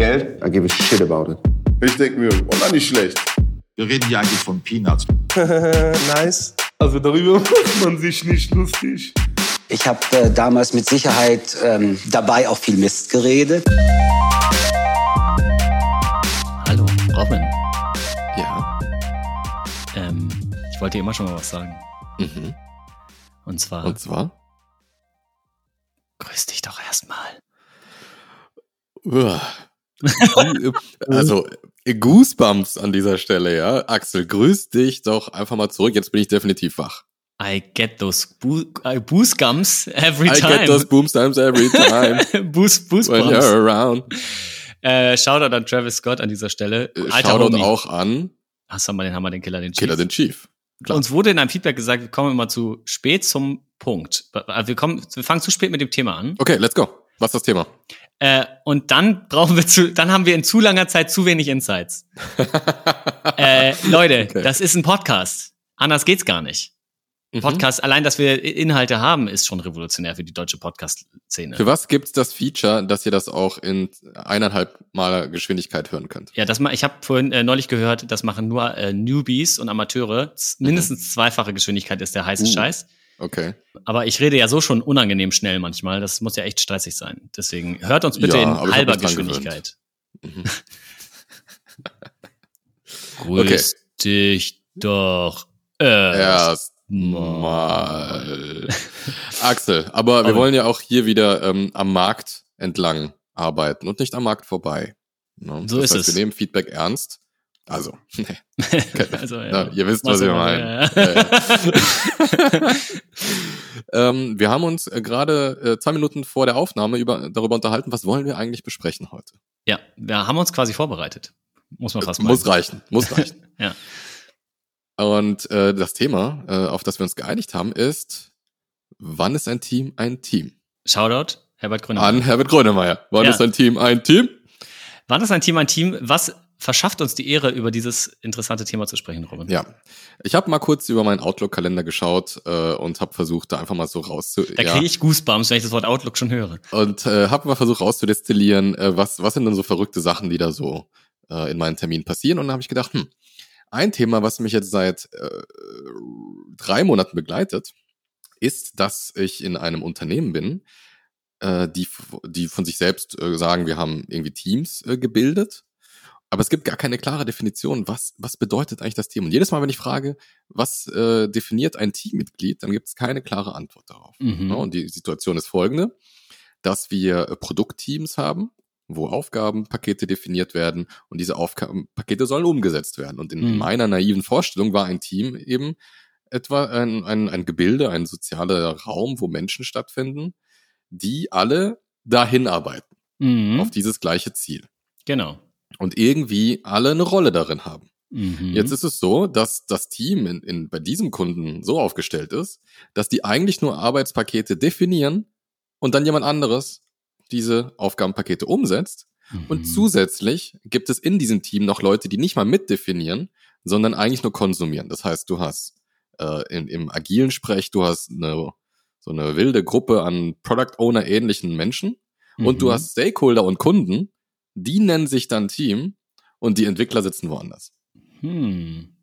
Geld, I give a shit about it. Ich denke mir, oh, na, nicht schlecht. Wir reden hier eigentlich von Peanuts. nice. Also darüber macht man sich nicht lustig. Ich habe äh, damals mit Sicherheit ähm, dabei auch viel Mist geredet. Hallo, Robin. Ja. Ähm, ich wollte dir immer schon mal was sagen. Mhm. Und zwar, Und zwar? grüß dich doch erstmal. Uah. also, Goosebumps an dieser Stelle, ja. Axel, grüß dich doch einfach mal zurück. Jetzt bin ich definitiv wach. I get those boo boost gums every I time. get those boomstamps every time boost, boost when you're around. Äh, Shoutout an Travis Scott an dieser Stelle. Äh, Alter Shoutout Homie. auch an Hast du mal den Hammer, den Killer, den Chief. Killer den Chief. Klar. Uns wurde in einem Feedback gesagt, wir kommen immer zu spät zum Punkt. Wir, kommen, wir fangen zu spät mit dem Thema an. Okay, let's go. Was ist das Thema? Äh, und dann brauchen wir zu, dann haben wir in zu langer Zeit zu wenig Insights. äh, Leute, Okay. das ist ein Podcast. Anders geht's gar nicht. Mhm. Podcast, allein, dass wir Inhalte haben, ist schon revolutionär für die deutsche Podcast-Szene. Für was gibt's das Feature, dass ihr das auch in eineinhalb Mal Geschwindigkeit hören könnt? Ja, das ma ich habe vorhin äh, neulich gehört, das machen nur äh, Newbies und Amateure. Z mindestens zweifache Geschwindigkeit ist der heiße Mhm. Uh. Scheiß. Okay. Aber ich rede ja so schon unangenehm schnell manchmal. Das muss ja echt stressig sein. Deswegen hört uns bitte Ja, in halber Geschwindigkeit. Mhm. Grüß dich doch erst. Erstmal. Axel, aber wir wollen ja auch hier wieder ähm, am Markt entlang arbeiten und nicht am Markt vorbei. Ne? So das ist heißt, es. Wir nehmen Feedback ernst. Also, also, Na, ihr wisst, was du ich mal- meine. ähm, wir haben uns äh, gerade äh, zwei Minuten vor der Aufnahme über, darüber unterhalten, was wollen wir eigentlich besprechen heute. ja, wir haben uns quasi vorbereitet. Muss man fast Muss meinen. reichen, muss reichen. Ja. Und äh, das Thema, äh, auf das wir uns geeinigt haben, ist, wann ist ein Team ein Team? Shoutout, Herbert Grönemeyer. An Herbert Grönemeyer. Wann Ja. ist ein Team ein Team? Wann ist ein Team ein Team? Was verschafft uns die Ehre, über dieses interessante Thema zu sprechen, Robin? Ja. Ich habe mal kurz über meinen Outlook-Kalender geschaut äh, und habe versucht, da einfach mal so rauszu... Da kriege ich Goosebumps, wenn ich das Wort Outlook schon höre. Und äh, habe mal versucht rauszudestillieren, äh, was, was sind denn so verrückte Sachen, die da so äh, in meinen Terminen passieren. Und dann habe ich gedacht, hm, ein Thema, was mich jetzt seit äh, drei Monaten begleitet, ist, dass ich in einem Unternehmen bin, äh, die, die von sich selbst äh, sagen, wir haben irgendwie Teams äh, gebildet. Aber es gibt gar keine klare Definition, was, was bedeutet eigentlich das Team. Und jedes Mal, wenn ich frage, was äh, definiert ein Teammitglied, dann gibt es keine klare Antwort darauf. Mhm. Ja, und die Situation ist folgende, dass wir äh, Produktteams haben, wo Aufgabenpakete definiert werden und diese Aufgabenpakete sollen umgesetzt werden. Und in Mhm. meiner naiven Vorstellung war ein Team eben etwa ein, ein, ein Gebilde, ein sozialer Raum, wo Menschen stattfinden, die alle dahin arbeiten, Mhm. auf dieses gleiche Ziel. Genau. Und irgendwie alle eine Rolle darin haben. Mhm. Jetzt ist es so, dass das Team in, in, bei diesem Kunden so aufgestellt ist, dass die eigentlich nur Arbeitspakete definieren und dann jemand anderes diese Aufgabenpakete umsetzt. Mhm. Und zusätzlich gibt es in diesem Team noch Leute, die nicht mal mitdefinieren, sondern eigentlich nur konsumieren. Das heißt, du hast äh, in, im agilen Sprech, du hast eine, so eine wilde Gruppe an Product Owner ähnlichen Menschen und du Mhm. hast Stakeholder und Kunden, die nennen sich dann Team und die Entwickler sitzen woanders. Hm.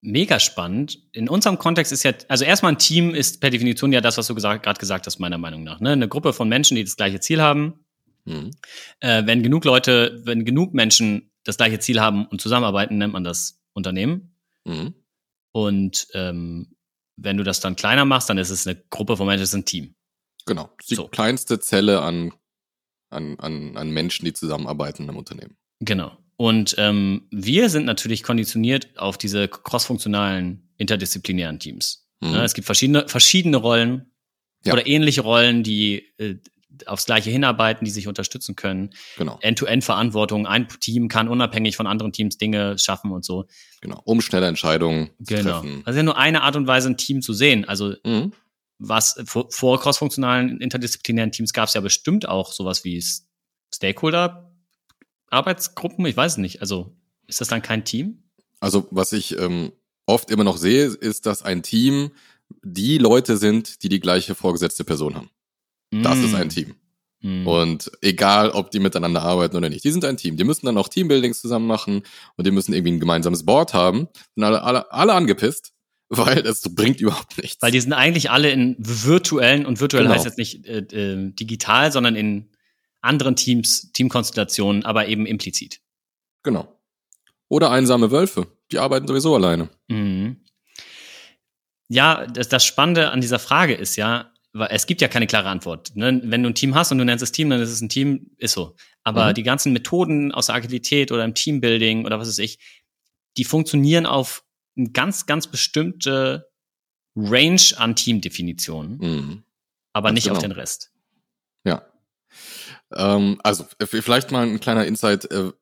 Mega spannend. In unserem Kontext ist ja, also erstmal ein Team ist per Definition ja das, was du gerade gesagt hast, meiner Meinung nach. Ne? Eine Gruppe von Menschen, die das gleiche Ziel haben. Mhm. Äh, wenn genug Leute, wenn genug Menschen das gleiche Ziel haben und zusammenarbeiten, nennt man das Unternehmen. Mhm. Und ähm, wenn du das dann kleiner machst, dann ist es eine Gruppe von Menschen, das ist ein Team. Genau. Die So. kleinste Zelle an, an, an, an Menschen, die zusammenarbeiten im Unternehmen. Genau. Und ähm, wir sind natürlich konditioniert auf diese crossfunktionalen, interdisziplinären Teams. Mhm. Ne, es gibt verschiedene, verschiedene Rollen Ja. oder ähnliche Rollen, die äh, aufs Gleiche hinarbeiten, die sich unterstützen können. Genau, End-to-End-Verantwortung. Ein Team kann unabhängig von anderen Teams Dinge schaffen und so. genau. Um schnelle Entscheidungen zu Genau. treffen. Das ist ja nur eine Art und Weise, ein Team zu sehen. Also Mhm. Was vor, vor crossfunktionalen, interdisziplinären Teams gab es ja bestimmt auch sowas wie Stakeholder, Arbeitsgruppen, ich weiß es nicht. Also ist das dann kein Team? Also, was ich ähm, oft immer noch sehe, ist, dass ein Team die Leute sind, die die gleiche vorgesetzte Person haben. Das Mm. ist ein Team. Mhm. Und egal, ob die miteinander arbeiten oder nicht, die sind ein Team. Die müssen dann auch Teambuildings zusammen machen und die müssen irgendwie ein gemeinsames Board haben. Sind alle, alle, alle angepisst, weil es bringt überhaupt nichts. Weil die sind eigentlich alle in virtuellen, und virtuell genau. heißt jetzt nicht äh, äh, digital, sondern in anderen Teams, Teamkonstellationen, aber eben implizit. Genau. Oder einsame Wölfe, die arbeiten sowieso alleine. Mhm. Ja, das, das Spannende an dieser Frage ist ja, es gibt ja keine klare Antwort. Ne? Wenn du ein Team hast und du nennst es Team, dann ist es ein Team, ist so. Aber mhm. die ganzen Methoden aus der Agilität oder im Teambuilding oder was weiß ich, die funktionieren auf eine ganz, ganz bestimmte Range an Teamdefinitionen, mhm. aber nicht genau. auf den Rest. Ja. Ähm, also vielleicht mal ein kleiner Insight. Äh,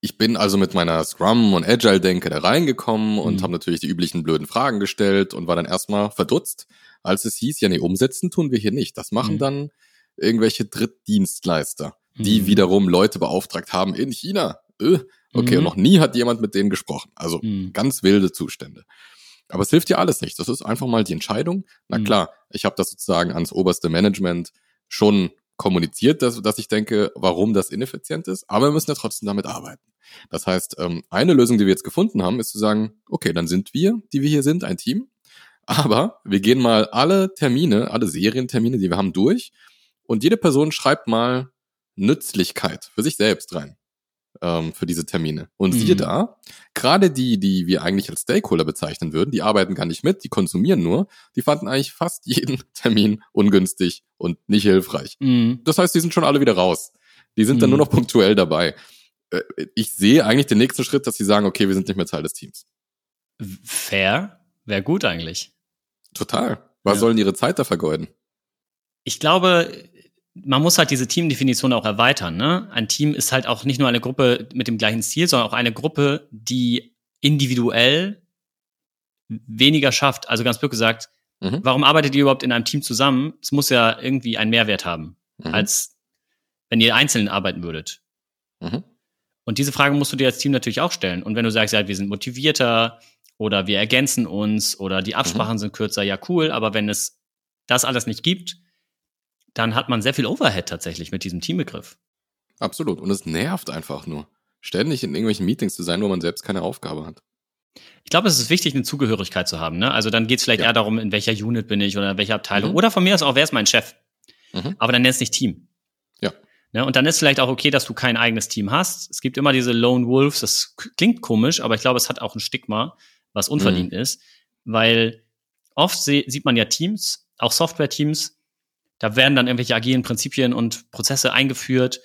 ich bin also mit meiner Scrum und Agile-Denke da reingekommen und mhm. habe natürlich die üblichen blöden Fragen gestellt und war dann erstmal verdutzt, als es hieß, ja nee, umsetzen tun wir hier nicht. Das machen mhm. dann irgendwelche Drittdienstleister, die mhm. wiederum Leute beauftragt haben in China. Öh, okay, und mhm. noch nie hat jemand mit denen gesprochen. Also mhm. ganz wilde Zustände. Aber es hilft dir alles nicht. Das ist einfach mal die Entscheidung. Na mhm. klar, ich habe das sozusagen ans oberste Management schon kommuniziert, dass, dass ich denke, warum das ineffizient ist, aber wir müssen ja trotzdem damit arbeiten. Das heißt, ähm, eine Lösung, die wir jetzt gefunden haben, ist zu sagen, okay, dann sind wir, die wir hier sind, ein Team, aber wir gehen mal alle Termine, alle Serientermine, die wir haben, durch und jede Person schreibt mal Nützlichkeit für sich selbst rein ähm, für diese Termine. Und mhm. siehe da, gerade die, die wir eigentlich als Stakeholder bezeichnen würden, die arbeiten gar nicht mit, die konsumieren nur, die fanden eigentlich fast jeden Termin ungünstig und nicht hilfreich. Mhm. Das heißt, die sind schon alle wieder raus. Die sind mhm. dann nur noch punktuell dabei. Äh, ich sehe eigentlich den nächsten Schritt, dass sie sagen, okay, wir sind nicht mehr Teil des Teams. Fair, wäre gut eigentlich. Total. Was ja. sollen ihre Zeit da vergeuden? Ich glaube, man muss halt diese Teamdefinition auch erweitern. Ne? Ein Team ist halt auch nicht nur eine Gruppe mit dem gleichen Ziel, sondern auch eine Gruppe, die individuell weniger schafft. Also ganz blöd gesagt, mhm. warum arbeitet ihr überhaupt in einem Team zusammen? Es muss ja irgendwie einen Mehrwert haben, mhm. als wenn ihr einzeln arbeiten würdet. Mhm. Und diese Frage musst du dir als Team natürlich auch stellen. Und wenn du sagst, ja, wir sind motivierter oder wir ergänzen uns oder die Absprachen mhm. sind kürzer, ja cool, aber wenn es das alles nicht gibt, dann hat man sehr viel Overhead tatsächlich mit diesem Teambegriff. Absolut. Und es nervt einfach nur, ständig in irgendwelchen Meetings zu sein, wo man selbst keine Aufgabe hat. Ich glaube, es ist wichtig, eine Zugehörigkeit zu haben. Ne? Also dann geht es vielleicht ja. eher darum, in welcher Unit bin ich oder in welcher Abteilung. Mhm. Oder von mir aus auch, wer ist mein Chef? Mhm. Aber dann nennst nicht Team. Ja. Ne? Und dann ist vielleicht auch okay, dass du kein eigenes Team hast. Es gibt immer diese Lone Wolves, das klingt komisch, aber ich glaube, es hat auch ein Stigma, was unverdient mhm. ist. Weil oft sieht man ja Teams, auch Software-Teams, da werden dann irgendwelche agilen Prinzipien und Prozesse eingeführt,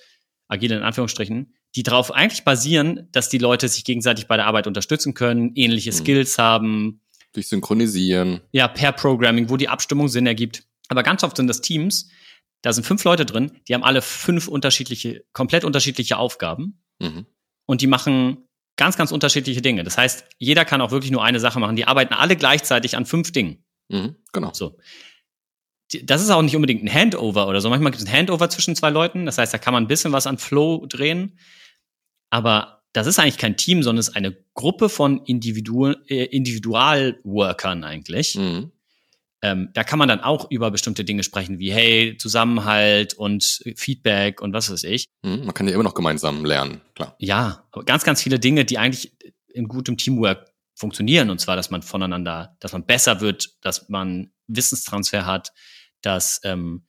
agile in Anführungsstrichen, die darauf eigentlich basieren, dass die Leute sich gegenseitig bei der Arbeit unterstützen können, ähnliche mhm. Skills haben. Durch Synchronisieren. Ja, per Programming, wo die Abstimmung Sinn ergibt. Aber ganz oft sind das Teams, da sind fünf Leute drin, die haben alle fünf unterschiedliche, komplett unterschiedliche Aufgaben. Mhm. Und die machen ganz, ganz unterschiedliche Dinge. Das heißt, jeder kann auch wirklich nur eine Sache machen. Die arbeiten alle gleichzeitig an fünf Dingen. Mhm, genau. So das ist auch nicht unbedingt ein Handover oder so. Manchmal gibt es ein Handover zwischen zwei Leuten. Das heißt, da kann man ein bisschen was an Flow drehen. Aber das ist eigentlich kein Team, sondern es ist eine Gruppe von Individual, äh, Individualworkern eigentlich. Mhm. Ähm, da kann man dann auch über bestimmte Dinge sprechen, wie hey, Zusammenhalt und Feedback und was weiß ich. Mhm, man kann ja immer noch gemeinsam lernen, klar. Ja, aber ganz, ganz viele Dinge, die eigentlich in gutem Teamwork funktionieren. Und zwar, dass man voneinander, dass man besser wird, dass man Wissenstransfer hat, dass ähm,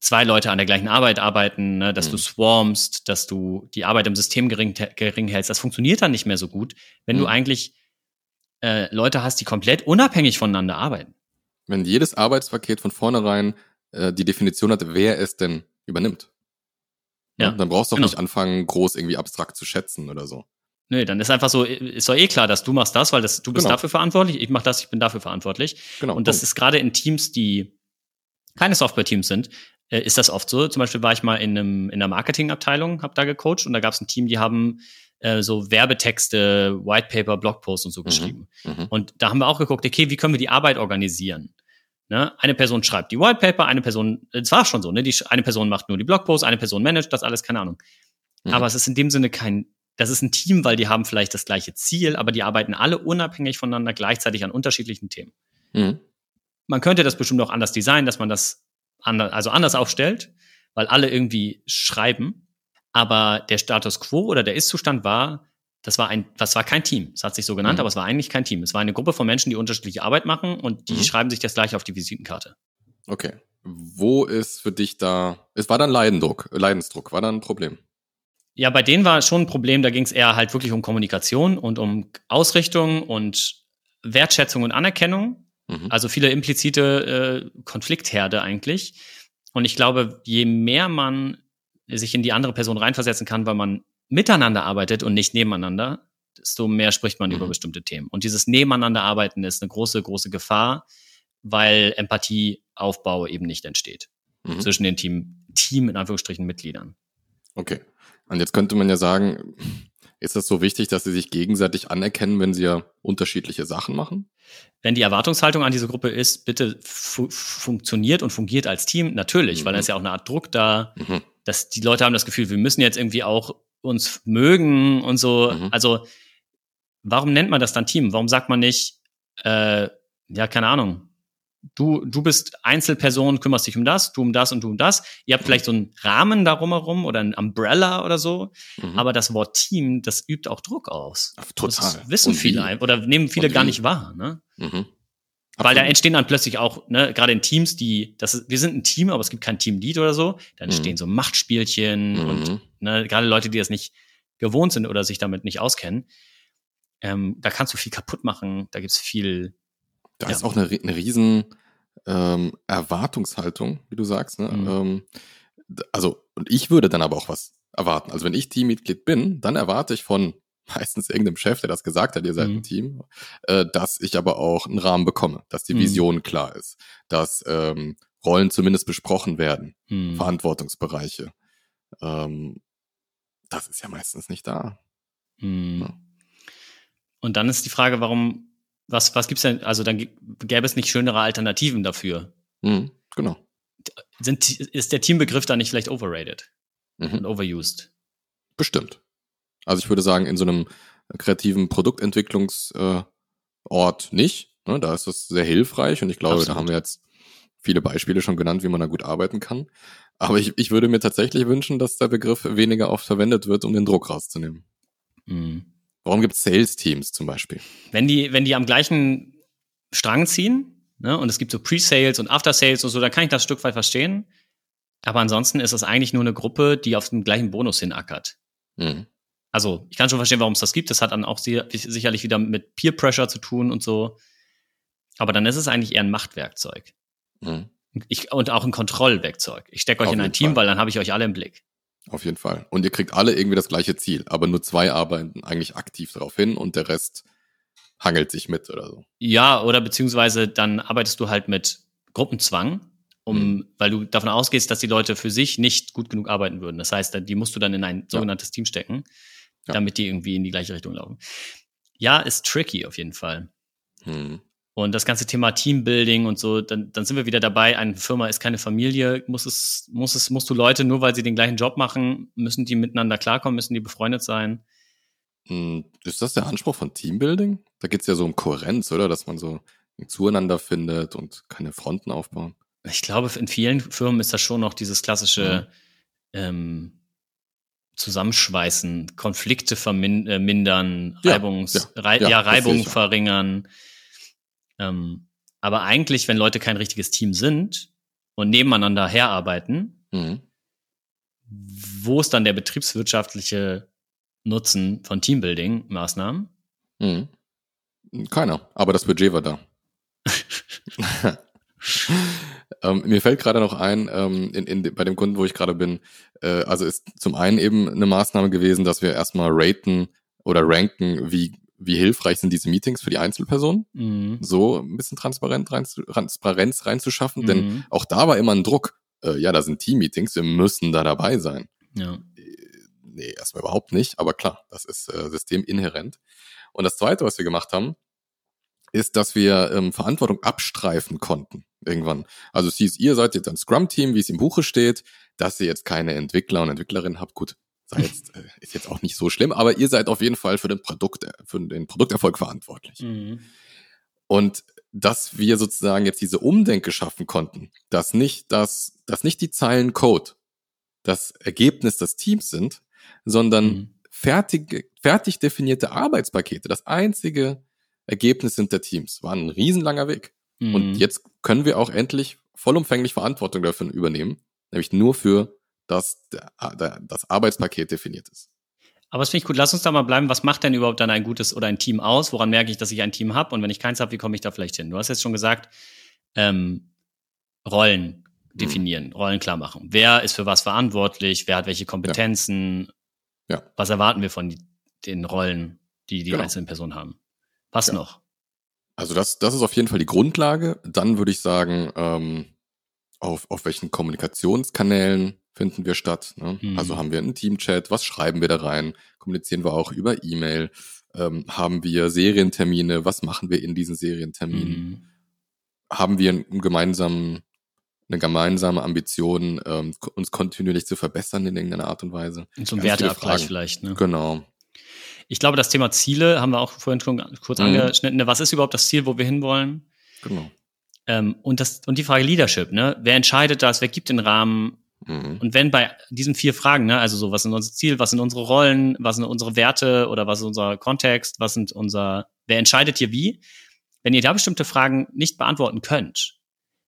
zwei Leute an der gleichen Arbeit arbeiten, ne, dass mhm. du swarmst, dass du die Arbeit im System gering, gering hältst. Das funktioniert dann nicht mehr so gut, wenn mhm. du eigentlich äh, Leute hast, die komplett unabhängig voneinander arbeiten. Wenn jedes Arbeitspaket von vornherein äh, die Definition hat, wer es denn übernimmt. Ja, ne, dann brauchst du auch genau. nicht anfangen, groß irgendwie abstrakt zu schätzen oder so. Nö, dann ist einfach so, ist doch eh klar, dass du machst das, weil das, du bist genau. dafür verantwortlich, ich mach das, ich bin dafür verantwortlich. Genau. Und das Punkt. ist gerade in Teams, die keine Software-Teams sind, äh, ist das oft so. Zum Beispiel war ich mal in, einem, in einer Marketingabteilung, habe da gecoacht und da gab es ein Team, die haben äh, so Werbetexte, Whitepaper, Blogposts und so mhm. geschrieben. Mhm. Und da haben wir auch geguckt, okay, wie können wir die Arbeit organisieren? Ne? Eine Person schreibt die Whitepaper, eine Person, es war schon so, ne? Die, eine Person macht nur die Blogposts, eine Person managt das alles, keine Ahnung. Mhm. Aber es ist in dem Sinne kein das ist ein Team, weil die haben vielleicht das gleiche Ziel, aber die arbeiten alle unabhängig voneinander gleichzeitig an unterschiedlichen Themen. Mhm. Man könnte das bestimmt auch anders designen, dass man das anders, also anders aufstellt. weil alle irgendwie schreiben. Aber der Status quo oder der Ist-Zustand war, das war ein, das war kein Team. Es hat sich so genannt, mhm. aber es war eigentlich kein Team. Es war eine Gruppe von Menschen, die unterschiedliche Arbeit machen und die mhm. schreiben sich das gleich auf die Visitenkarte. Okay. Wo ist für dich da, es war dann Leidendruck, Leidensdruck, war dann ein Problem? Ja, bei denen war schon ein Problem, da ging es eher halt wirklich um Kommunikation und um Ausrichtung und Wertschätzung und Anerkennung. Mhm. Also viele implizite äh, Konfliktherde eigentlich. Und ich glaube, je mehr man sich in die andere Person reinversetzen kann, weil man miteinander arbeitet und nicht nebeneinander, desto mehr spricht man mhm. über bestimmte Themen. Und dieses Nebeneinander arbeiten ist eine große, große Gefahr, weil Empathieaufbau eben nicht entsteht mhm. zwischen den Team, Team in Anführungsstrichen Mitgliedern. Okay. Und jetzt könnte man ja sagen, ist das so wichtig, dass sie sich gegenseitig anerkennen, wenn sie ja unterschiedliche Sachen machen? Wenn die Erwartungshaltung an diese Gruppe ist, bitte fu funktioniert und fungiert als Team, natürlich, mhm. weil da ist ja auch eine Art Druck da, mhm. dass die Leute haben das Gefühl, wir müssen jetzt irgendwie auch uns mögen und so. Mhm. Also, warum nennt man das dann Team? Warum sagt man nicht, äh, ja, keine Ahnung, du, du bist Einzelperson, kümmerst dich um das, du um das und du um das. Ihr habt mhm. vielleicht so einen Rahmen darum herum oder ein Umbrella oder so. Mhm. Aber das Wort Team, das übt auch Druck aus. Total. Das wissen viele oder nehmen viele gar nicht wahr. Ne? Mhm. Weil da entstehen dann plötzlich auch, ne, gerade in Teams, die, das ist, wir sind ein Team, aber es gibt kein Teamlead oder so, dann mhm. entstehen so Machtspielchen mhm. und ne, gerade Leute, die das nicht gewohnt sind oder sich damit nicht auskennen, ähm, da kannst du viel kaputt machen, da gibt's viel da ja. ist auch eine, eine riesen ähm, Erwartungshaltung, wie du sagst. Ne? Mhm. Ähm, also, und ich würde dann aber auch was erwarten. Also wenn ich Teammitglied bin, dann erwarte ich von meistens irgendeinem Chef, der das gesagt hat, ihr seid mhm. ein Team, äh, dass ich aber auch einen Rahmen bekomme, dass die mhm. Vision mhm. klar ist, dass ähm, Rollen zumindest besprochen werden, mhm. Verantwortungsbereiche. Ähm, das ist ja meistens nicht da. Mhm. Ja. Und dann ist die Frage, warum was, was gibt's denn? Also dann gäbe es nicht schönere Alternativen dafür. Mhm, genau. Sind, ist der Teambegriff da nicht vielleicht overrated mhm. und overused? Bestimmt. Also ich würde sagen, in so einem kreativen Produktentwicklungsort äh, nicht. Ne, da ist das sehr hilfreich und ich glaube, Absolut. da haben wir jetzt viele Beispiele schon genannt, wie man da gut arbeiten kann. Aber ich, ich würde mir tatsächlich wünschen, dass der Begriff weniger oft verwendet wird, um den Druck rauszunehmen. Mhm. Warum gibt es Sales-Teams zum Beispiel? Wenn die, wenn die am gleichen Strang ziehen, ne, und es gibt so Pre-Sales und After-Sales und so, dann kann ich das ein Stück weit verstehen. Aber ansonsten ist es eigentlich nur eine Gruppe, die auf den gleichen Bonus hinackert. Mhm. Also, ich kann schon verstehen, warum es das gibt. Das hat dann auch sicherlich wieder mit Peer Pressure zu tun und so. Aber dann ist es eigentlich eher ein Machtwerkzeug. Mhm. Ich, und auch ein Kontrollwerkzeug. Ich stecke euch auf in ein Team, Fall. weil dann habe ich euch alle im Blick. Auf jeden Fall. Und ihr kriegt alle irgendwie das gleiche Ziel, aber nur zwei arbeiten eigentlich aktiv darauf hin und der Rest hangelt sich mit oder so. Ja, oder beziehungsweise dann arbeitest du halt mit Gruppenzwang, um, mhm. weil du davon ausgehst, dass die Leute für sich nicht gut genug arbeiten würden. Das heißt, die musst du dann in ein sogenanntes ja. Team stecken, damit die irgendwie in die gleiche Richtung laufen. Ja, ist tricky auf jeden Fall. Mhm. Und das ganze Thema Teambuilding und so, dann, dann sind wir wieder dabei, eine Firma ist keine Familie, muss es, muss es, musst du Leute, nur weil sie den gleichen Job machen, müssen die miteinander klarkommen, müssen die befreundet sein. Hm, ist das der Anspruch von Teambuilding? Da geht es ja so um Kohärenz, oder? Dass man so zueinander findet und keine Fronten aufbauen. Ich glaube, in vielen Firmen ist das schon noch dieses klassische mhm. ähm, Zusammenschweißen, Konflikte vermindern, äh, ja, Reibungs, ja, ja, ja Reibung verringern. Ähm, aber eigentlich, wenn Leute kein richtiges Team sind und nebeneinander herarbeiten, mhm. wo ist dann der betriebswirtschaftliche Nutzen von Teambuilding-Maßnahmen? Mhm. Keiner, aber das Budget war da. ähm, mir fällt gerade noch ein, ähm, in, in, bei dem Kunden, wo ich gerade bin, äh, also ist zum einen eben eine Maßnahme gewesen, dass wir erstmal raten oder ranken, wie wie hilfreich sind diese Meetings für die Einzelperson, mhm. so ein bisschen Transparenz, rein, Transparenz reinzuschaffen, mhm. denn auch da war immer ein Druck. Äh, ja, da sind Team-Meetings, wir müssen da dabei sein. Ja. Äh, nee, erstmal überhaupt nicht, aber klar, das ist äh, systeminhärent. Und das Zweite, was wir gemacht haben, ist, dass wir ähm, Verantwortung abstreifen konnten irgendwann. Also es hieß, ihr seid jetzt ein Scrum-Team, wie es im Buche steht, dass ihr jetzt keine Entwickler und Entwicklerinnen habt. Gut, jetzt, äh, ist jetzt auch nicht so schlimm, aber ihr seid auf jeden Fall für den Produkt, für den Produkterfolg verantwortlich. Mhm. Und dass wir sozusagen jetzt diese Umdenke schaffen konnten, dass nicht das, dass nicht die Zeilen Code das Ergebnis des Teams sind, sondern mhm. fertig, fertig definierte Arbeitspakete. Das einzige Ergebnis sind der Teams. War ein riesenlanger Weg. Mhm. Und jetzt können wir auch endlich vollumfänglich Verantwortung dafür übernehmen, nämlich nur für das, das Arbeitspaket definiert ist. Aber das finde ich gut. Lass uns da mal bleiben. Was macht denn überhaupt dann ein gutes oder ein Team aus? Woran merke ich, dass ich ein Team habe? Und wenn ich keins habe, wie komme ich da vielleicht hin? Du hast jetzt schon gesagt, ähm, Rollen definieren, mhm. Rollen klar machen. Wer ist für was verantwortlich? Wer hat welche Kompetenzen? Ja. ja. Was erwarten wir von den Rollen, die die genau. einzelnen Personen haben? Was ja. noch? Also das, das ist auf jeden Fall die Grundlage. Dann würde ich sagen, ähm, auf, auf welchen Kommunikationskanälen finden wir statt. Ne? Mhm. Also haben wir einen Teamchat, was schreiben wir da rein? Kommunizieren wir auch über E-Mail? Ähm, haben wir Serientermine? Was machen wir in diesen Serienterminen? Mhm. Haben wir einen gemeinsamen, eine gemeinsame Ambition, ähm, uns kontinuierlich zu verbessern in irgendeiner Art und Weise? Und zum Werteabgleich vielleicht, ne? Genau. Ich glaube, das Thema Ziele haben wir auch vorhin schon kurz mhm. angeschnitten. Was ist überhaupt das Ziel, wo wir hinwollen? Genau. Ähm, und, das, und die Frage Leadership, ne? Wer entscheidet das? Wer gibt den Rahmen? Mhm. Und wenn bei diesen vier Fragen, ne, also so, was sind unser Ziel, was sind unsere Rollen, was sind unsere Werte oder was ist unser Kontext, was sind unser, wer entscheidet hier wie? Wenn ihr da bestimmte Fragen nicht beantworten könnt,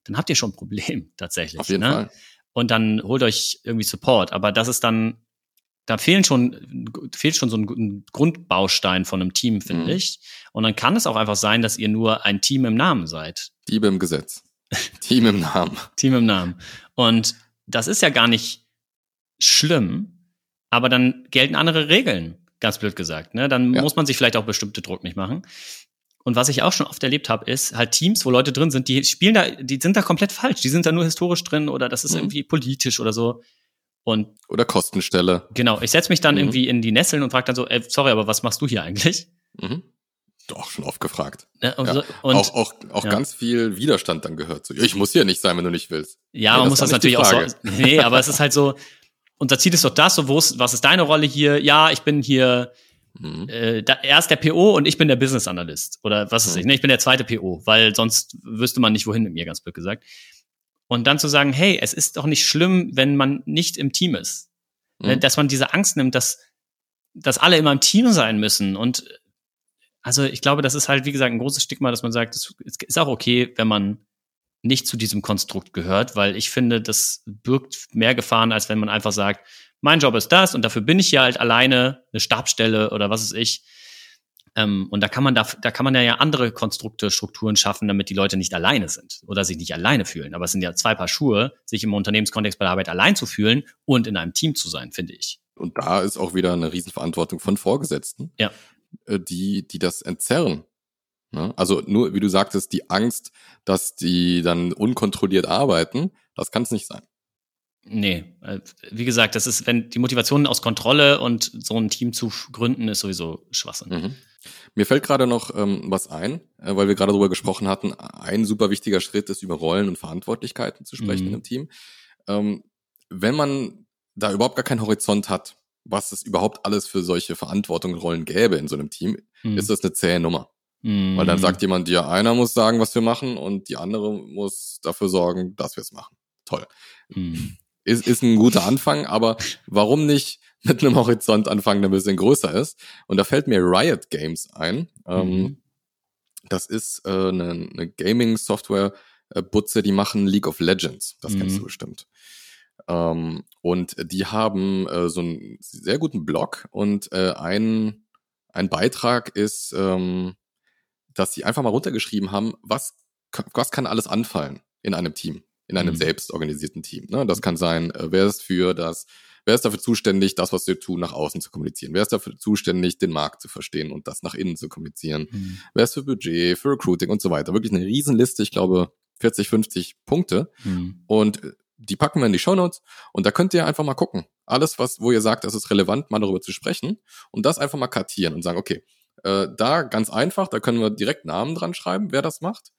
dann habt ihr schon ein Problem tatsächlich. Auf jeden ne? Fall. Und dann holt euch irgendwie Support. Aber das ist dann, da fehlen schon, fehlt schon so ein, Grundbaustein von einem Team, finde mhm. ich. Und dann kann es auch einfach sein, dass ihr nur ein Team im Namen seid. Diebe im Gesetz. Team im Namen. Team im Namen. Und das ist ja gar nicht schlimm, aber dann gelten andere Regeln, ganz blöd gesagt. Ne? Dann ja. muss man sich vielleicht auch bestimmte Druck nicht machen. Und was ich auch schon oft erlebt habe, ist halt Teams, wo Leute drin sind, die spielen da, die sind da komplett falsch. Die sind da nur historisch drin oder das ist mhm. irgendwie politisch oder so. Und oder Kostenstelle. Genau, ich setze mich dann mhm. irgendwie in die Nesseln und frage dann so, ey, sorry, aber was machst du hier eigentlich? Mhm. Doch, schon oft gefragt. Ja, und, ja. und auch auch, auch ja. ganz viel Widerstand dann gehört. So, ich muss hier nicht sein, wenn du nicht willst. Ja, man muss das natürlich auch so. Nee, aber es ist halt so, unser Ziel ist doch das, so, wo ist, was ist deine Rolle hier? Ja, ich bin hier, mhm. äh, da, er ist der PO und ich bin der Business Analyst. Oder was ist mhm. ich, ne? Ich bin der zweite PO, weil sonst wüsste man nicht, wohin mit mir, ganz blöd gesagt. Und dann zu sagen, hey, es ist doch nicht schlimm, wenn man nicht im Team ist. Mhm. Dass man diese Angst nimmt, dass, dass alle immer im Team sein müssen und also ich glaube, das ist halt, wie gesagt, ein großes Stigma, dass man sagt, es ist auch okay, wenn man nicht zu diesem Konstrukt gehört, weil ich finde, das birgt mehr Gefahren, als wenn man einfach sagt, mein Job ist das und dafür bin ich hier halt alleine, eine Stabstelle oder was ist ich. Ähm, und da kann man da, da kann man ja andere Konstrukte, Strukturen schaffen, damit die Leute nicht alleine sind oder sich nicht alleine fühlen. Aber es sind ja zwei Paar Schuhe, sich im Unternehmenskontext bei der Arbeit allein zu fühlen und in einem Team zu sein, finde ich. Und da ist auch wieder eine Riesenverantwortung von Vorgesetzten. Ja. Äh, die, die das entzerren. Ne? Also nur, wie du sagtest, die Angst, dass die dann unkontrolliert arbeiten, das kann es nicht sein. Nee, äh, wie gesagt, das ist, wenn die Motivation aus Kontrolle und so ein Team zu gründen, ist sowieso Schwachsinn. Mhm. Mir fällt gerade noch ähm, was ein, äh, weil wir gerade darüber gesprochen hatten. Ein super wichtiger Schritt ist, über Rollen und Verantwortlichkeiten zu sprechen mhm. in einem Team. Ähm, wenn man da überhaupt gar keinen Horizont hat, was es überhaupt alles für solche Verantwortungsrollen gäbe in so einem Team, hm. ist das eine zähe Nummer. Hm. Weil dann sagt jemand, ja, einer muss sagen, was wir machen und die andere muss dafür sorgen, dass wir es machen. Toll. Hm. Ist, ist ein guter Anfang, aber warum nicht mit einem Horizont anfangen, der ein bisschen größer ist? Und da fällt mir Riot Games ein. Ähm, mhm. das ist äh, eine, eine Gaming-Software-Butze, äh, die machen League of Legends. Das mhm. kennst du bestimmt. Ähm, und die haben äh, so einen sehr guten Blog und äh, ein, ein Beitrag ist, ähm, dass sie einfach mal runtergeschrieben haben, was, was kann alles anfallen in einem Team, in einem mhm. selbstorganisierten Team. Ne? Das kann sein, äh, wer ist für das, wer ist dafür zuständig, das, was wir tun, nach außen zu kommunizieren? Wer ist dafür zuständig, den Markt zu verstehen und das nach innen zu kommunizieren? Mhm. Wer ist für Budget, für Recruiting und so weiter? Wirklich eine Riesenliste, ich glaube 40, 50 Punkte. Mhm. Und äh, die packen wir in die Show Notes und da könnt ihr einfach mal gucken. Alles, was, wo ihr sagt, es ist relevant, mal darüber zu sprechen und das einfach mal kartieren und sagen, okay, äh, da ganz einfach, da können wir direkt Namen dran schreiben, wer das macht.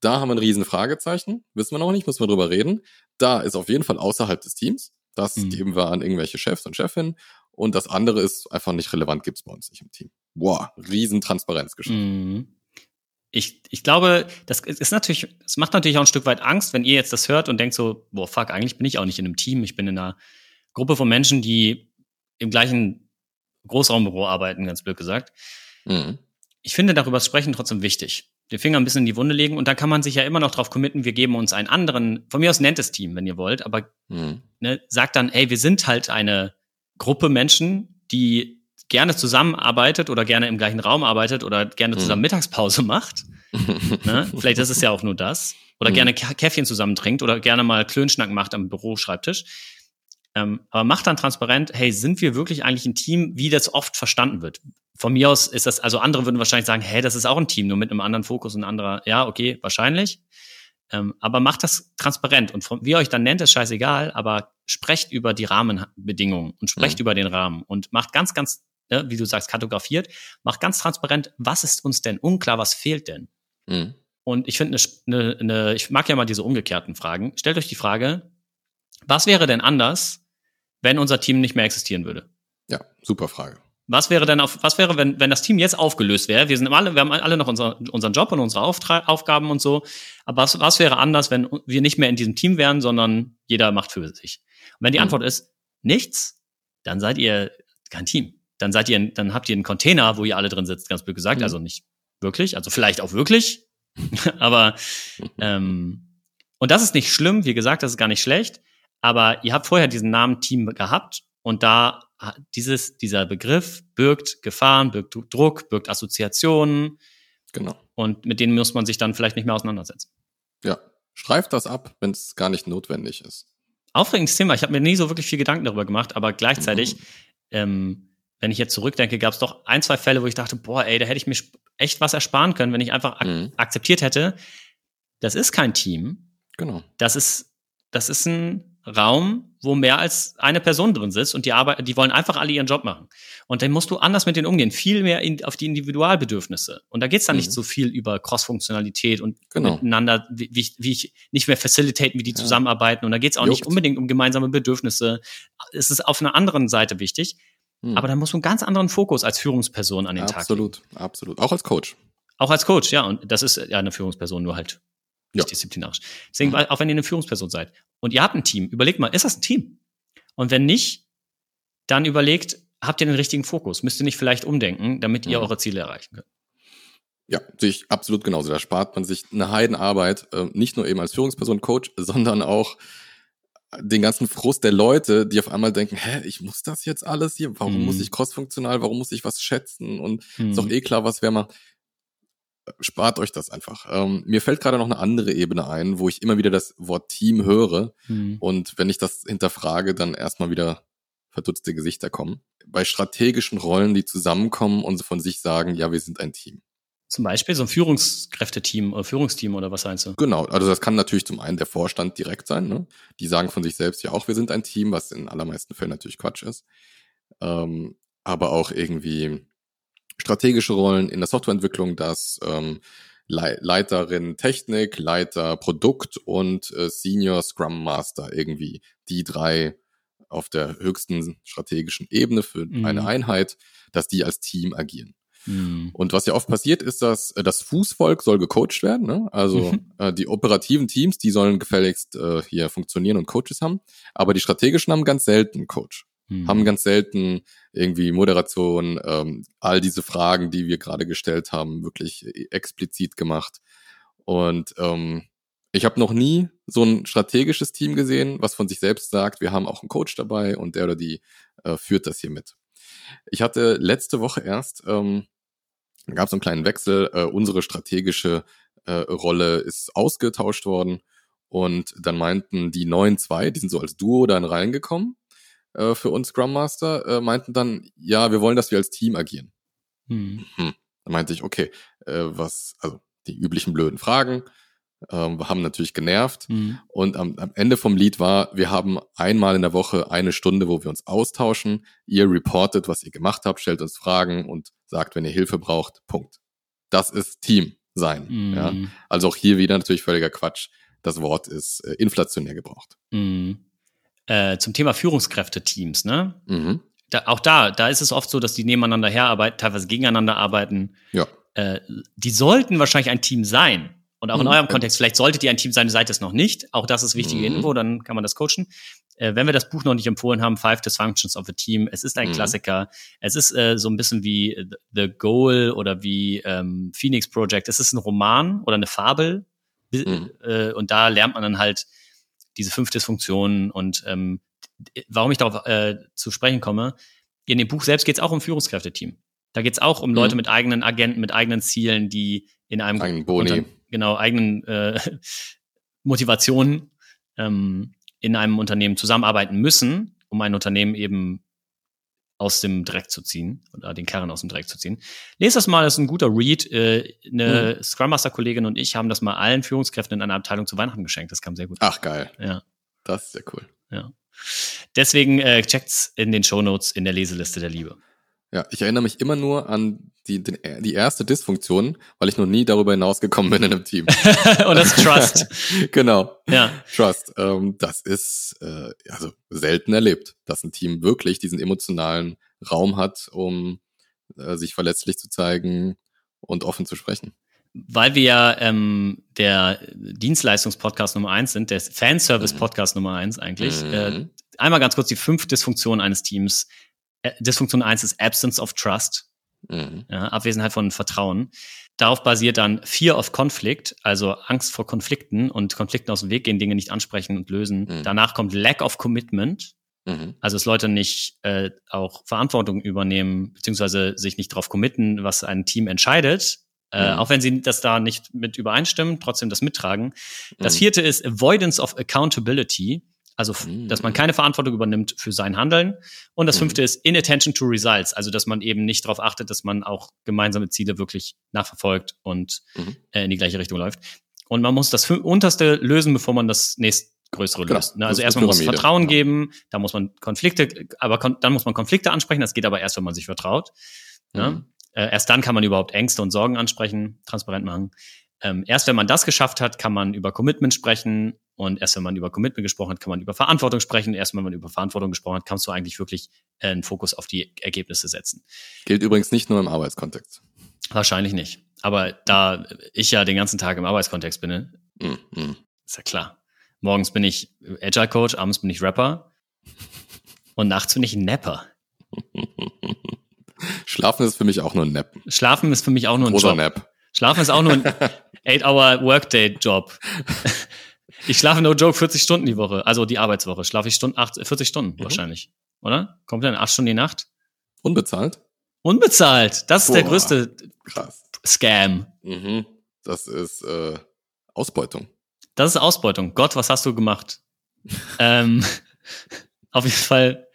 Da haben wir ein riesen Fragezeichen, wissen wir noch nicht, müssen wir drüber reden. Da ist auf jeden Fall außerhalb des Teams. Das mhm. geben wir an irgendwelche Chefs und Chefinnen. Und das andere ist einfach nicht relevant, gibt's bei uns nicht im Team. Boah, riesen Transparenz geschaffen. Mhm ich, ich glaube, das ist natürlich, es macht natürlich auch ein Stück weit Angst, wenn ihr jetzt das hört und denkt so, boah, fuck, eigentlich bin ich auch nicht in einem Team, ich bin in einer Gruppe von Menschen, die im gleichen Großraumbüro arbeiten, ganz blöd gesagt. Mhm. Ich finde darüber sprechen trotzdem wichtig. Den Finger ein bisschen in die Wunde legen und da kann man sich ja immer noch drauf committen, wir geben uns einen anderen, von mir aus nennt es Team, wenn ihr wollt, aber mhm. ne, sagt dann, ey, wir sind halt eine Gruppe Menschen, die gerne zusammenarbeitet oder gerne im gleichen Raum arbeitet oder gerne mhm. zusammen Mittagspause macht. ne? Vielleicht ist es ja auch nur das. Oder mhm. gerne Käffchen zusammen trinkt oder gerne mal Klönschnack macht am Büroschreibtisch. Ähm, aber macht dann transparent, hey, sind wir wirklich eigentlich ein Team, wie das oft verstanden wird? Von mir aus ist das, also andere würden wahrscheinlich sagen, hey, das ist auch ein Team, nur mit einem anderen Fokus und anderer, ja, okay, wahrscheinlich. Ähm, aber macht das transparent und von, wie ihr euch dann nennt, ist scheißegal, aber sprecht über die Rahmenbedingungen und sprecht mhm. über den Rahmen und macht ganz, ganz, ja, wie du sagst, kartografiert, macht ganz transparent, was ist uns denn unklar, was fehlt denn? Mhm. Und ich finde, eine, eine, eine, ich mag ja mal diese umgekehrten Fragen. Stellt euch die Frage, was wäre denn anders, wenn unser Team nicht mehr existieren würde? Ja, super Frage. Was wäre denn auf, was wäre, wenn, wenn das Team jetzt aufgelöst wäre? Wir sind alle, wir haben alle noch unser, unseren Job und unsere Auftra Aufgaben und so. Aber was, was wäre anders, wenn wir nicht mehr in diesem Team wären, sondern jeder macht für sich? Und wenn die mhm. Antwort ist nichts, dann seid ihr kein Team. Dann seid ihr, dann habt ihr einen Container, wo ihr alle drin sitzt, ganz blöd gesagt. Mhm. Also nicht wirklich, also vielleicht auch wirklich, aber ähm, und das ist nicht schlimm, wie gesagt, das ist gar nicht schlecht. Aber ihr habt vorher diesen Namen Team gehabt und da dieses, dieser Begriff birgt Gefahren, birgt Druck, birgt Assoziationen. Genau. Und mit denen muss man sich dann vielleicht nicht mehr auseinandersetzen. Ja, streift das ab, wenn es gar nicht notwendig ist. Aufregendes Thema. Ich habe mir nie so wirklich viel Gedanken darüber gemacht, aber gleichzeitig, mhm. ähm, wenn ich jetzt zurückdenke, gab es doch ein, zwei Fälle, wo ich dachte, boah, ey, da hätte ich mir echt was ersparen können, wenn ich einfach ak mhm. akzeptiert hätte, das ist kein Team. Genau. Das ist, das ist ein Raum, wo mehr als eine Person drin sitzt und die arbeiten, die wollen einfach alle ihren Job machen. Und dann musst du anders mit denen umgehen, viel mehr in, auf die Individualbedürfnisse. Und da geht's dann mhm. nicht so viel über Cross-Funktionalität und genau. miteinander, wie, wie, wie ich nicht mehr facilitaten, wie die ja. zusammenarbeiten. Und da geht's auch Juckt. nicht unbedingt um gemeinsame Bedürfnisse. Es ist auf einer anderen Seite wichtig. Mhm. Aber da muss man einen ganz anderen Fokus als Führungsperson an den absolut, Tag legen. Absolut, absolut. Auch als Coach. Auch als Coach, ja. Und das ist ja eine Führungsperson nur halt ja. disziplinarisch. Deswegen, mhm. auch wenn ihr eine Führungsperson seid und ihr habt ein Team, überlegt mal, ist das ein Team? Und wenn nicht, dann überlegt, habt ihr den richtigen Fokus? Müsst ihr nicht vielleicht umdenken, damit ihr mhm. eure Ziele erreichen könnt? Ja, sehe ich absolut genauso. Da spart man sich eine Heidenarbeit, äh, nicht nur eben als Führungsperson, Coach, sondern auch den ganzen Frust der Leute, die auf einmal denken, hä, ich muss das jetzt alles hier? Warum mhm. muss ich crossfunktional? Warum muss ich was schätzen? Und mhm. ist doch eh klar, was wer macht spart euch das einfach. Ähm, mir fällt gerade noch eine andere Ebene ein, wo ich immer wieder das Wort Team höre. Mhm. Und wenn ich das hinterfrage, dann erstmal wieder verdutzte Gesichter kommen. Bei strategischen Rollen, die zusammenkommen und von sich sagen, ja, wir sind ein Team. Zum Beispiel so ein Führungskräfteteam oder Führungsteam oder was meinst du? Genau, also das kann natürlich zum einen der Vorstand direkt sein. Ne? Die sagen von sich selbst ja auch, wir sind ein Team, was in allermeisten Fällen natürlich Quatsch ist. Ähm, aber auch irgendwie strategische Rollen in der Softwareentwicklung, dass ähm, Leiterin Technik, Leiter Produkt und äh, Senior Scrum Master irgendwie die drei auf der höchsten strategischen Ebene für mhm. eine Einheit, dass die als Team agieren. Mhm. Und was ja oft passiert, ist, dass äh, das Fußvolk soll gecoacht werden. Ne? Also mhm. äh, die operativen Teams, die sollen gefälligst äh, hier funktionieren und Coaches haben. Aber die strategischen haben ganz selten Coach mhm. haben ganz selten irgendwie Moderation, ähm, all diese Fragen, die wir gerade gestellt haben, wirklich explizit gemacht. Und ähm, ich habe noch nie so ein strategisches Team gesehen, was von sich selbst sagt, wir haben auch einen Coach dabei und der oder die äh, führt das hier mit. Ich hatte letzte Woche erst, ähm, gab es einen kleinen Wechsel, äh, unsere strategische äh, Rolle ist ausgetauscht worden und dann meinten die neuen zwei, die sind so als Duo dann reingekommen äh, für uns Scrum Master, äh, meinten dann, ja, wir wollen, dass wir als Team agieren. Mhm. Hm. Dann meinte ich, okay, äh, was, also die üblichen blöden Fragen, ähm, wir haben natürlich genervt. Mhm. Und am, am Ende vom Lied war, wir haben einmal in der Woche eine Stunde, wo wir uns austauschen. Ihr reportet, was ihr gemacht habt, stellt uns Fragen und sagt, wenn ihr Hilfe braucht. Punkt. Das ist Team sein. Mhm. Ja? Also auch hier wieder natürlich völliger Quatsch. Das Wort ist äh, inflationär gebraucht. Mhm äh, zum Thema Führungskräfteteams, ne? Mhm. Da, auch da, da ist es oft so, dass die nebeneinander herarbeiten, teilweise gegeneinander arbeiten. Ja. Äh, die sollten wahrscheinlich ein Team sein. Und auch in mhm. eurem Kontext, vielleicht solltet ihr ein Team sein, seid es noch nicht. Auch das ist wichtige mhm. Info, dann kann man das coachen. äh, wenn wir das Buch noch nicht empfohlen haben, Five Dysfunctions of a Team, es ist ein mhm. Klassiker. Es ist äh, so ein bisschen wie The Goal oder wie ähm, Phoenix Project. Es ist ein Roman oder eine Fabel. Mhm. Äh, und da lernt man dann halt diese fünf Dysfunktionen und ähm, warum ich darauf äh, zu sprechen komme, in dem Buch selbst geht es auch um Führungskräfteteam. Da geht es auch um Leute mhm. mit eigenen Agenten, mit eigenen Zielen, die in einem eigenen Boni. Genau eigenen äh, Motivationen ähm, in einem Unternehmen zusammenarbeiten müssen, um ein Unternehmen eben aus dem Dreck zu ziehen oder den Kern aus dem Dreck zu ziehen. Lest das mal, das ist ein guter Read. Äh, eine mhm. Scrum Master Kollegin und ich haben das mal allen Führungskräften in einer Abteilung zu Weihnachten geschenkt. Das kam sehr gut. Ach geil. Ja. Das ist ja cool. Ja. Deswegen äh, checkt's in den Show Notes in der Leseliste der Liebe. Ja, ich erinnere mich immer nur an die, den, die erste Dysfunktion, weil ich noch nie darüber hinausgekommen bin in einem Team. Und das Trust. genau. Ja. Trust. Ähm, das ist äh, also selten erlebt, dass ein Team wirklich diesen emotionalen Raum hat, um äh, sich verletzlich zu zeigen und offen zu sprechen. Weil wir ja ähm, der Dienstleistungspodcast Nummer eins sind, der Fanservice-Podcast mhm. Nummer eins eigentlich. Mhm. Äh, einmal ganz kurz die fünf Dysfunktionen eines Teams. Äh, Dysfunktion eins ist Absence of Trust. Mhm. Ja, Abwesenheit von Vertrauen. Darauf basiert dann Fear of Conflict, also Angst vor Konflikten und Konflikten aus dem Weg gehen, Dinge nicht ansprechen und lösen. Mhm. Danach kommt Lack of Commitment, mhm. also dass Leute nicht äh, auch Verantwortung übernehmen, beziehungsweise sich nicht darauf committen, was ein Team entscheidet. Äh, mhm. auch wenn sie das da nicht mit übereinstimmen, trotzdem das mittragen. Das mhm. vierte ist Avoidance of Accountability. Also, mhm. dass man keine Verantwortung übernimmt für sein Handeln. Und das mhm. fünfte ist Inattention to Results. Also, dass man eben nicht darauf achtet, dass man auch gemeinsame Ziele wirklich nachverfolgt und mhm. äh, in die gleiche Richtung läuft. Und man muss das unterste lösen, bevor man das nächstgrößere genau. löst. Ne? Also erstmal muss es Vertrauen ja. geben, da muss man Konflikte, aber kon dann muss man Konflikte ansprechen. Das geht aber erst, wenn man sich vertraut. Ne? Mhm. Äh, erst dann kann man überhaupt Ängste und Sorgen ansprechen, transparent machen. Ähm, erst wenn man das geschafft hat, kann man über Commitment sprechen und erst wenn man über Commitment gesprochen hat, kann man über Verantwortung sprechen. Erst wenn man über Verantwortung gesprochen hat, kannst du eigentlich wirklich äh, einen Fokus auf die Ergebnisse setzen. Gilt übrigens nicht nur im Arbeitskontext. Wahrscheinlich nicht. Aber da ich ja den ganzen Tag im Arbeitskontext bin, mm, mm. ist ja klar. Morgens bin ich Agile Coach, abends bin ich Rapper und nachts bin ich ein Napper. Schlafen ist für mich auch nur ein Nap. Schlafen ist für mich auch nur ein Großer Job. Nap. Schlafen ist auch nur ein 8-Hour-Workday-Job. Ich schlafe no joke 40 Stunden die Woche, also die Arbeitswoche. Schlafe ich Stunden, 8, 40 Stunden mhm. wahrscheinlich, oder? Kommt dann 8 Stunden die Nacht? Unbezahlt? Unbezahlt. Das Boah, ist der größte krass. Scam. Mhm. Das ist äh, Ausbeutung. Das ist Ausbeutung. Gott, was hast du gemacht? ähm, auf jeden Fall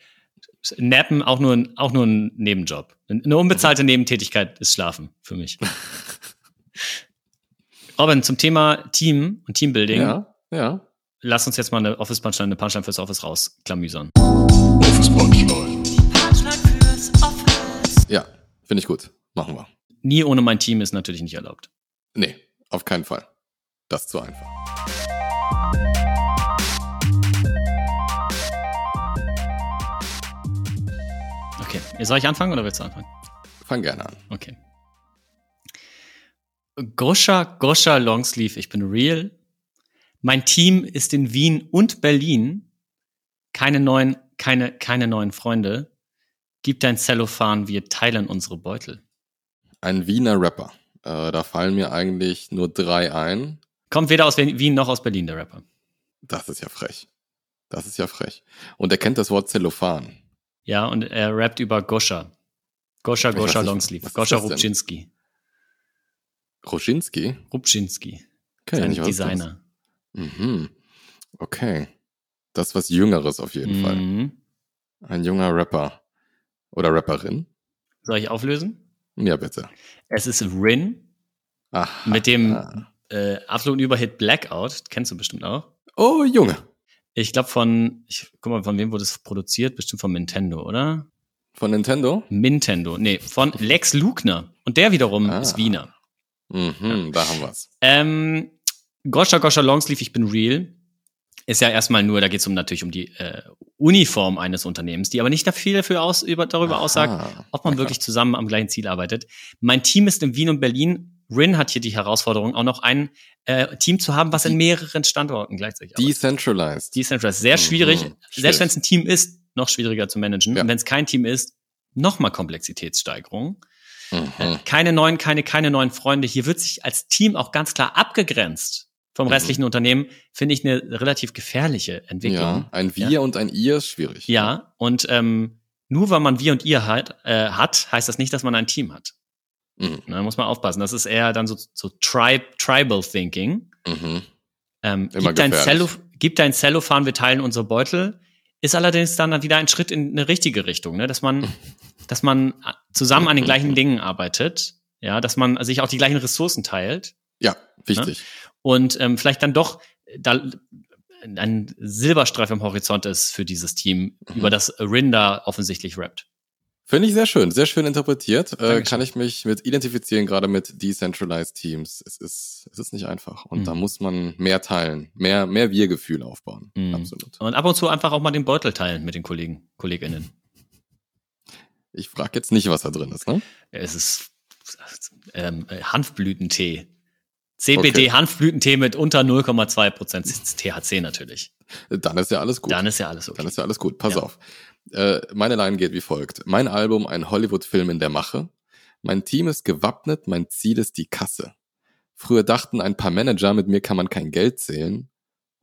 Nappen auch nur, ein, auch nur ein Nebenjob. Eine unbezahlte mhm. Nebentätigkeit ist Schlafen für mich. Robin, zum Thema Team und Teambuilding. Ja, ja. Lass uns jetzt mal eine Office-Punchline, eine Punchline fürs Office rausklamüsern. Office-Punchline. Punchline fürs Office. Ja, finde ich gut. Machen wir. Nie ohne mein Team ist natürlich nicht erlaubt. Nee, auf keinen Fall. Das ist zu einfach. Okay, soll ich anfangen oder willst du anfangen? Fang gerne an. Okay. Goscha, Goscha Longsleeve, ich bin real. Mein Team ist in Wien und Berlin. Keine neuen, keine, keine neuen Freunde. Gib dein Zellophan, wir teilen unsere Beutel. Ein Wiener Rapper. Äh, da fallen mir eigentlich nur drei ein. Kommt weder aus Wien noch aus Berlin, der Rapper. Das ist ja frech. Das ist ja frech. Und er kennt das Wort Zellophan. Ja, und er rappt über Goscha. Goscha, Goscha Longsleeve. Goscha Rubczynski. Roschinski? Rubczynski. Sein Designer. Mhm. Okay. Das ist was Jüngeres auf jeden mhm. Fall. Ein junger Rapper. Oder Rapperin. Soll ich auflösen? Ja, bitte. Es ist Rin. Ach, mit dem äh, absoluten Überhit Blackout. Kennst du bestimmt auch. Oh, Junge. Ich glaube von, ich guck mal, von wem wurde es produziert? Bestimmt von Nintendo, oder? Von Nintendo? Nintendo, nee, von Lex Lugner. Und der wiederum ah. ist Wiener. Mhm, ja. Da haben wir's. Ähm, Goscha Goscha Longsleeve, ich bin real. Ist ja erstmal nur, da geht es um natürlich um die äh, Uniform eines Unternehmens, die aber nicht viel dafür aus, über, darüber Aha. aussagt, ob man wirklich zusammen am gleichen Ziel arbeitet. Mein Team ist in Wien und Berlin Rin hat hier die Herausforderung, auch noch ein äh, Team zu haben, was in mehreren Standorten gleichzeitig arbeitet. Decentralized. Decentralized. Sehr schwierig. Mhm. Selbst wenn es ein Team ist, noch schwieriger zu managen. Ja. Und wenn es kein Team ist, nochmal Komplexitätssteigerung. Mhm. Äh, keine neuen, keine, keine neuen Freunde. Hier wird sich als Team auch ganz klar abgegrenzt vom restlichen mhm. Unternehmen, finde ich eine relativ gefährliche Entwicklung. Ja, ein Wir ja. und ein Ihr ist schwierig. Ja, und ähm, nur weil man Wir und Ihr hat, äh, hat, heißt das nicht, dass man ein Team hat. Mhm. Da muss man aufpassen. Das ist eher dann so, so Tribe, Tribal Thinking. Mhm. Ähm, gib, dein Cellof gib dein Cellophan, wir teilen unsere Beutel. Ist allerdings dann wieder ein Schritt in eine richtige Richtung, ne? dass man, dass man zusammen an den gleichen Dingen arbeitet, ja, dass man sich auch die gleichen Ressourcen teilt. Ja, wichtig. Ne? Und ähm, vielleicht dann doch da ein Silberstreif im Horizont ist für dieses Team, mhm. über das Rinda offensichtlich rappt. Finde ich sehr schön, sehr schön interpretiert. Äh, kann ich mich mit identifizieren, gerade mit Decentralized Teams. Es ist, es ist nicht einfach. Und mhm. da muss man mehr teilen, mehr, mehr Wir-Gefühl aufbauen. Mhm. Absolut. Und ab und zu einfach auch mal den Beutel teilen mit den Kollegen, KollegInnen. Ich frage jetzt nicht, was da drin ist, ne? Es ist ähm, Hanfblütentee. CBD okay. Hanfblütentee mit unter 0,2 Prozent THC natürlich. Dann ist ja alles gut. Dann ist ja alles okay. Dann ist ja alles gut. Pass ja. auf. Äh, meine Line geht wie folgt. Mein Album, ein Hollywood-Film in der Mache. Mein Team ist gewappnet, mein Ziel ist die Kasse. Früher dachten ein paar Manager, mit mir kann man kein Geld zählen.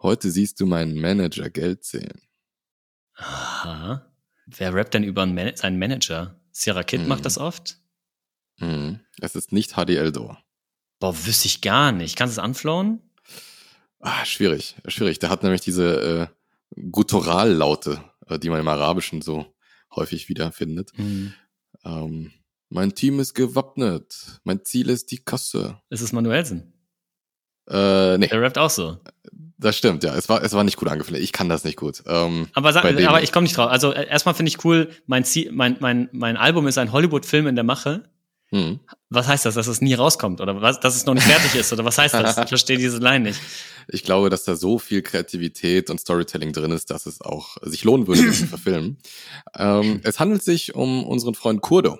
Heute siehst du meinen Manager Geld zählen. Aha. Wer rappt denn über Man seinen Manager? Sierra Kid hm. macht das oft? Hm. Es ist nicht HDL Door. Boah, wüsste ich gar nicht. Kannst du es anflowen? Ah, schwierig, schwierig. Der hat nämlich diese äh, Guttural-Laute äh, die man im Arabischen so häufig wiederfindet. Mhm. Ähm, mein Team ist gewappnet. Mein Ziel ist die Kasse. Ist es Manuelsen? Äh, nee. Der rappt auch so. Das stimmt, ja. Es war, es war nicht gut angefüllt. Ich kann das nicht gut. Ähm, aber, sag, aber ich komme nicht drauf. Also äh, erstmal finde ich cool, mein, Ziel, mein, mein, mein Album ist ein Hollywood-Film in der Mache. Mhm. Was heißt das, dass es nie rauskommt? Oder was, dass es noch nicht fertig ist? Oder was heißt das? Ich verstehe diese Line nicht. Ich glaube, dass da so viel Kreativität und Storytelling drin ist, dass es auch sich lohnen würde, das zu verfilmen. Ähm, es handelt sich um unseren Freund Kurdo.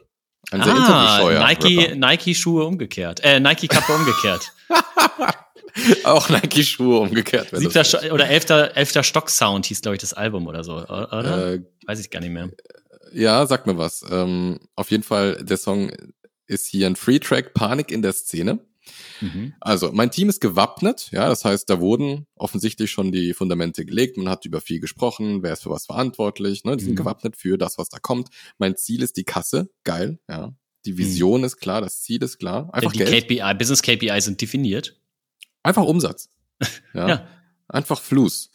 Ein sehr ah, Nike, Nike-Schuhe umgekehrt. Äh, Nike-Kappe umgekehrt. auch Nike-Schuhe umgekehrt. Siebter so oder elfter, elfter Stock-Sound hieß, glaube ich, das Album oder so, oder? Äh, Weiß ich gar nicht mehr. Ja, sag mir was. Ähm, auf jeden Fall, der Song ist hier ein Free-Track Panik in der Szene. Mhm. Also, mein Team ist gewappnet, ja, das heißt, da wurden offensichtlich schon die Fundamente gelegt, man hat über viel gesprochen, wer ist für was verantwortlich, ne, die sind mhm. gewappnet für das, was da kommt. Mein Ziel ist die Kasse, geil, ja. Die Vision mhm. ist klar, das Ziel ist klar. Einfach die Geld. KPI, Business KPI sind definiert. Einfach Umsatz. Ja. ja. Einfach Fluss.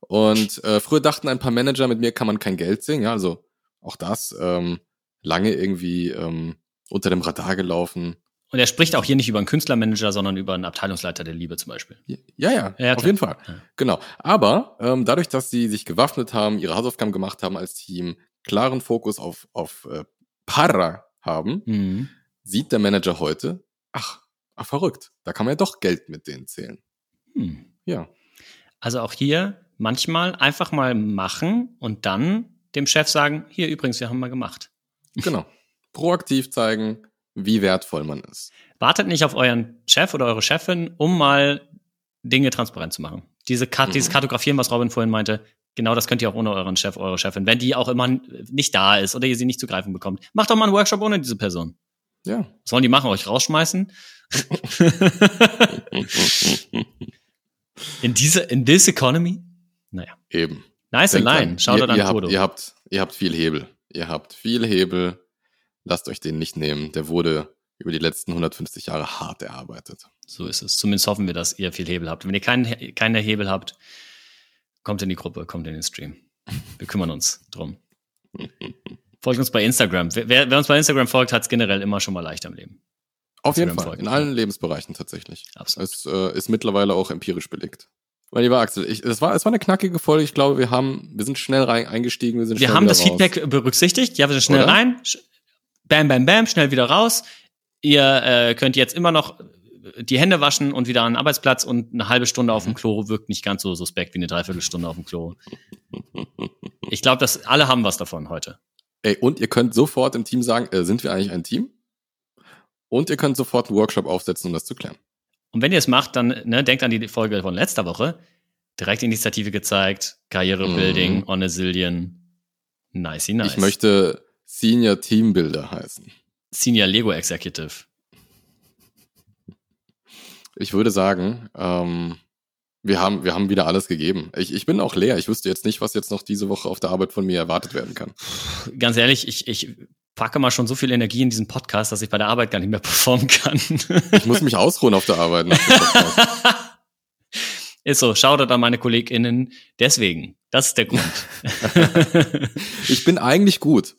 Und äh, früher dachten ein paar Manager, mit mir kann man kein Geld sehen, ja, also auch das ähm, lange irgendwie ähm, unter dem Radar gelaufen. Und er spricht auch hier nicht über einen Künstlermanager, sondern über einen Abteilungsleiter der Liebe zum Beispiel. Ja, ja, ja auf jeden Fall. Ja. Genau. Aber ähm, dadurch, dass sie sich gewaffnet haben, ihre Hausaufgaben gemacht haben als Team, klaren Fokus auf, auf äh, Para haben, mhm. sieht der Manager heute, ach, ach, verrückt, da kann man ja doch Geld mit denen zählen. Mhm. Ja. Also auch hier manchmal einfach mal machen und dann dem Chef sagen, hier übrigens, wir haben mal gemacht. Genau. Proaktiv zeigen, wie wertvoll man ist. Wartet nicht auf euren Chef oder eure Chefin, um mal Dinge transparent zu machen. Diese Kat mhm. Dieses Kartografieren, was Robin vorhin meinte, genau das könnt ihr auch ohne euren Chef, eure Chefin, wenn die auch immer nicht da ist oder ihr sie nicht zu greifen bekommt. Macht doch mal einen Workshop ohne diese Person. Ja. Was sollen die machen? Euch rausschmeißen? in diese, in this economy? Naja. Eben. Nice Denkt line. Schaut ihr, ihr, habt, ihr habt, ihr habt viel Hebel. Ihr habt viel Hebel lasst euch den nicht nehmen. Der wurde über die letzten 150 Jahre hart erarbeitet. So ist es. Zumindest hoffen wir, dass ihr viel Hebel habt. Wenn ihr keinen keinen Hebel habt, kommt in die Gruppe, kommt in den Stream. Wir kümmern uns drum. Folgt uns bei Instagram. Wer, wer uns bei Instagram folgt, hat es generell immer schon mal leicht am Leben. Auf jeden Fall. Folgen. In allen Lebensbereichen tatsächlich. Absolut. Es äh, ist mittlerweile auch empirisch belegt. Mein lieber Axel, ich, es, war, es war eine knackige Folge. Ich glaube, wir haben, wir sind schnell rein, eingestiegen. Wir, sind wir haben das raus. Feedback berücksichtigt. Ja, wir sind schnell Oder? rein bam, bam, bam, schnell wieder raus. Ihr äh, könnt jetzt immer noch die Hände waschen und wieder an den Arbeitsplatz und eine halbe Stunde auf dem Klo wirkt nicht ganz so suspekt wie eine Dreiviertelstunde auf dem Klo. Ich glaube, dass alle haben was davon heute. Ey, und ihr könnt sofort im Team sagen, äh, sind wir eigentlich ein Team? Und ihr könnt sofort einen Workshop aufsetzen, um das zu klären. Und wenn ihr es macht, dann ne, denkt an die Folge von letzter Woche. Direktinitiative gezeigt, Karrierebuilding, mm. on a Zillion. Nicey nice. Ich möchte Senior Teambuilder heißen. Senior Lego Executive. Ich würde sagen, ähm, wir haben, wir haben wieder alles gegeben. Ich, ich bin auch leer. Ich wüsste jetzt nicht, was jetzt noch diese Woche auf der Arbeit von mir erwartet werden kann. Ganz ehrlich, ich, ich packe mal schon so viel Energie in diesen Podcast, dass ich bei der Arbeit gar nicht mehr performen kann. ich muss mich ausruhen auf der Arbeit. ist so, Shoutout an meine KollegInnen. Deswegen, das ist der Grund. ich bin eigentlich gut.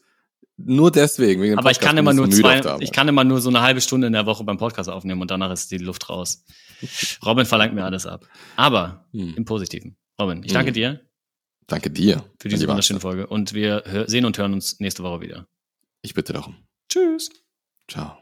Nur deswegen. Wegen Aber ich kann immer nur zwei, ich kann immer nur so eine halbe Stunde in der Woche beim Podcast aufnehmen und danach ist die Luft raus. Robin verlangt mir alles ab. Aber hm. im Positiven. Robin, ich danke hm. dir. Danke dir. Für diese wunderschöne Folge. Und wir sehen und hören uns nächste Woche wieder. Ich bitte darum. Tschüss. Ciao.